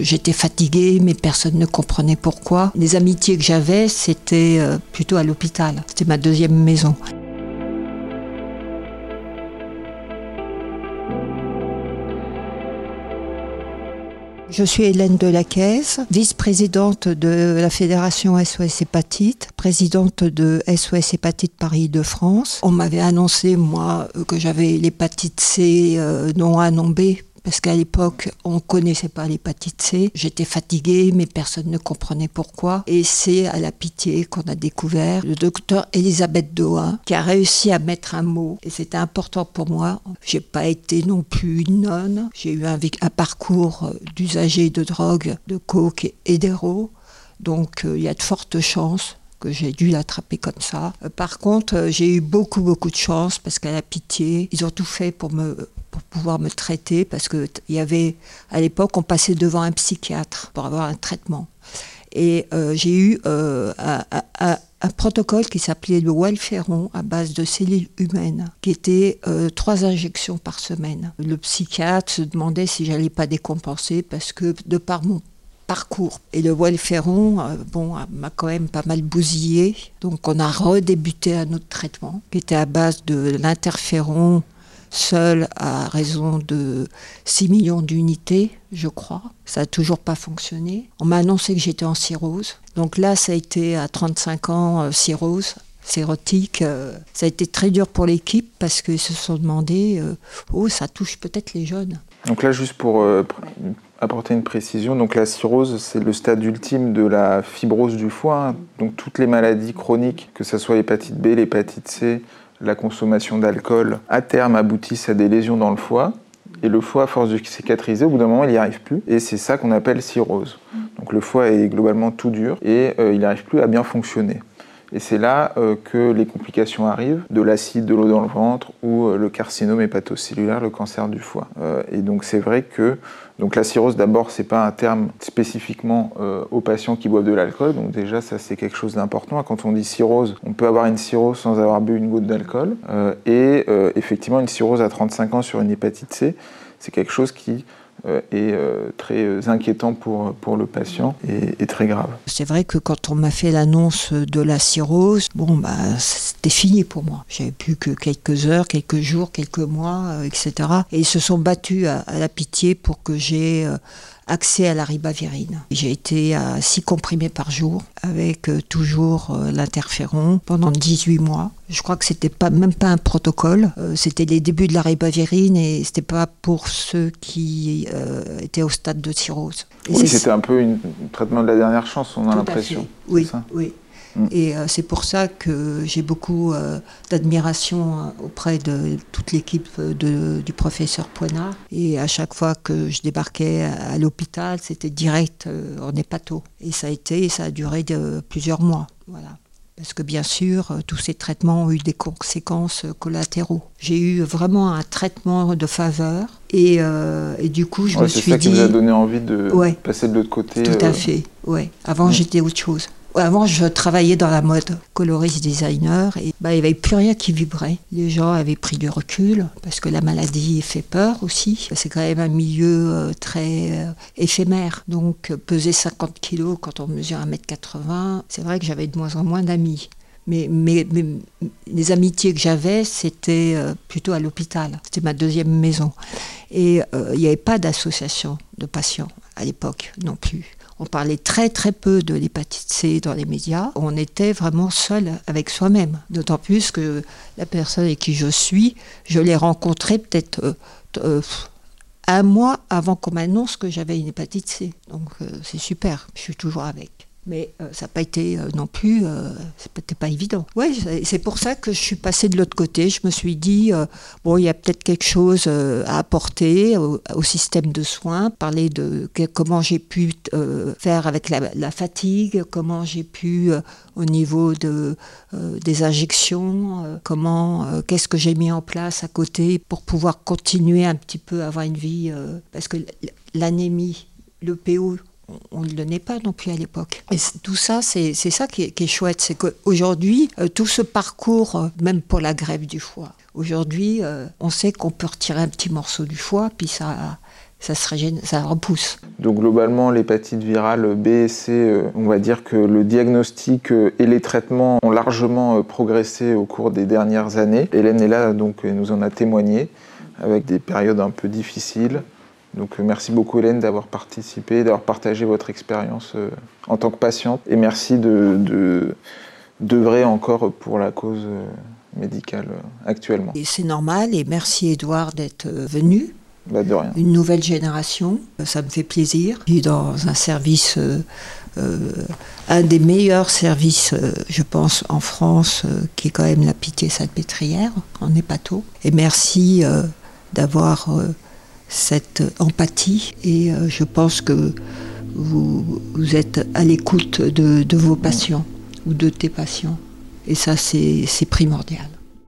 J'étais fatiguée, mais personne ne comprenait pourquoi. Les amitiés que j'avais, c'était euh, plutôt à l'hôpital. C'était ma deuxième maison. Je suis Hélène Delacaisse, vice-présidente de la Fédération SOS Hépatite, présidente de SOS Hépatite Paris de France. On m'avait annoncé, moi, que j'avais l'hépatite C euh, non A, non B, parce qu'à l'époque, on connaissait pas l'hépatite C. J'étais fatiguée, mais personne ne comprenait pourquoi. Et c'est à la pitié qu'on a découvert le docteur Elisabeth Doha, qui a réussi à mettre un mot. Et c'était important pour moi. J'ai pas été non plus une nonne. J'ai eu un, parcours d'usager de drogue, de coke et d'héros. Donc, euh, il y a de fortes chances que j'ai dû l'attraper comme ça. Euh, par contre, euh, j'ai eu beaucoup, beaucoup de chance parce qu'à la pitié, ils ont tout fait pour me pouvoir me traiter parce que il y avait à l'époque on passait devant un psychiatre pour avoir un traitement et euh, j'ai eu un, un, protocole qui s'appelait le Welferon à base de cellules humaines qui était trois injections par semaine. Le psychiatre se demandait si j'allais pas décompenser parce que de par mon parcours. Et le Welferon, euh, bon, m'a quand même pas mal bousillé. Donc on a redébuté un autre traitement qui était à base de l'interféron seul à raison de 6 millions d'unités, je crois. Ça n'a toujours pas fonctionné. On m'a annoncé que j'étais en cirrhose. Donc là, ça a été à 35 ans, euh, cirrhose sérotique. Euh, ça a été très dur pour l'équipe parce qu'ils se sont demandé, oh, ça touche peut-être les jeunes. Donc là, juste pour apporter une précision. Donc la cirrhose, c'est le stade ultime de la fibrose du foie. Donc toutes les maladies chroniques, que ce soit l'hépatite B, l'hépatite C, la consommation d'alcool, à terme aboutissent à des lésions dans le foie. Et le foie, à force de cicatriser, au bout d'un moment, il n'y arrive plus. Et c'est ça qu'on appelle cirrhose. Donc le foie est globalement tout dur et euh, il n'arrive plus à bien fonctionner. Et c'est là euh, que les complications arrivent, de l'acide, de l'eau dans le ventre ou euh, le carcinome hépatocellulaire, le cancer du foie. et donc c'est vrai que la cirrhose, d'abord, c'est pas un terme spécifiquement euh, aux patients qui boivent de l'alcool. Donc déjà, ça c'est quelque chose d'important. Quand on dit cirrhose, on peut avoir une cirrhose sans avoir bu une goutte d'alcool. Euh, et euh, effectivement, une cirrhose à 35 ans sur une hépatite C, c'est quelque chose qui euh, est euh, très euh, inquiétant pour, pour le patient et, très grave. C'est vrai que quand on m'a fait l'annonce de la cirrhose, bon, bah, c'était fini pour moi. J'avais plus que quelques heures, quelques jours, quelques mois, etc. Et ils se sont battus à, à la pitié pour que j'ai accès à la ribavirine. J'ai été à 6 comprimés par jour avec euh, toujours euh, l'interféron pendant 18 mois. Je crois que c'était pas même pas un protocole, euh, c'était les débuts de la ribavirine et c'était pas pour ceux qui étaient au stade de cirrhose. oui, c'était un peu un traitement de la dernière chance, on a l'impression. Oui, oui. Mm. Et euh, c'est pour ça que j'ai beaucoup euh, d'admiration euh, auprès de toute l'équipe du professeur Poinard. Et à chaque fois que je débarquais à, l'hôpital, c'était direct en hépato. Et ça a été, ça a duré de, plusieurs mois. Voilà. Parce que bien sûr, tous ces traitements ont eu des conséquences collatéraux. J'ai eu vraiment un traitement de faveur et, et du coup, je me suis dit. C'est ça qui vous a donné envie de passer de l'autre côté. Tout à fait, ouais. Avant, mm. j'étais autre chose. Avant, je travaillais dans la mode, coloriste designer, et bah, il n'y avait plus rien qui vibrait. Les gens avaient pris du recul, parce que la maladie fait peur aussi. C'est quand même un milieu euh, très euh, éphémère. Donc, peser 50 kilos quand on mesure 1m80, c'est vrai que j'avais de moins en moins d'amis. Mais, les amitiés que j'avais, c'était euh, plutôt à l'hôpital. C'était ma deuxième maison. Et il n'y avait pas d'association de patients à l'époque non plus. On parlait très très peu de l'hépatite C dans les médias. On était vraiment seul avec soi-même. D'autant plus que la personne avec qui je suis, je l'ai rencontrée peut-être euh, euh, un mois avant qu'on m'annonce que j'avais une hépatite C. Donc euh, c'est super, je suis toujours avec. Mais euh, ça n'a pas été euh, non plus, euh, c'était pas évident. Oui, c'est pour ça que je suis passée de l'autre côté. Je me suis dit, bon, il y a peut-être quelque chose à apporter au, système de soins, parler de comment j'ai pu faire avec la, fatigue, comment j'ai pu au niveau de, des injections, comment, qu'est-ce que j'ai mis en place à côté pour pouvoir continuer un petit peu à avoir une vie, parce que l'anémie, le PO, on ne le donnait pas non plus à l'époque. Et tout ça, c'est ça qui est, chouette, c'est qu'aujourd'hui, euh, tout ce parcours, euh, même pour la grève du foie, aujourd'hui, euh, on sait qu'on peut retirer un petit morceau du foie, puis ça, ça, ça repousse. Donc globalement, l'hépatite virale B et C, on va dire que le diagnostic et les traitements ont largement progressé au cours des dernières années. Hélène est là, donc nous en a témoigné, avec des périodes un peu difficiles. Donc merci beaucoup Hélène d'avoir participé, d'avoir partagé votre expérience en tant que patiente. Et merci de, d'œuvrer encore pour la cause médicale actuellement. Et c'est normal, et merci Edouard d'être venu. Bah de rien. Une nouvelle génération, ça me fait plaisir. Je suis dans un service, euh, euh, un des meilleurs services, euh, je pense, en France, qui est quand même la Pitié-Salpêtrière, en hépato. Et merci d'avoir cette empathie, et je pense que vous, vous êtes à l'écoute de, de vos patients ou de tes patients. Et ça, c'est primordial.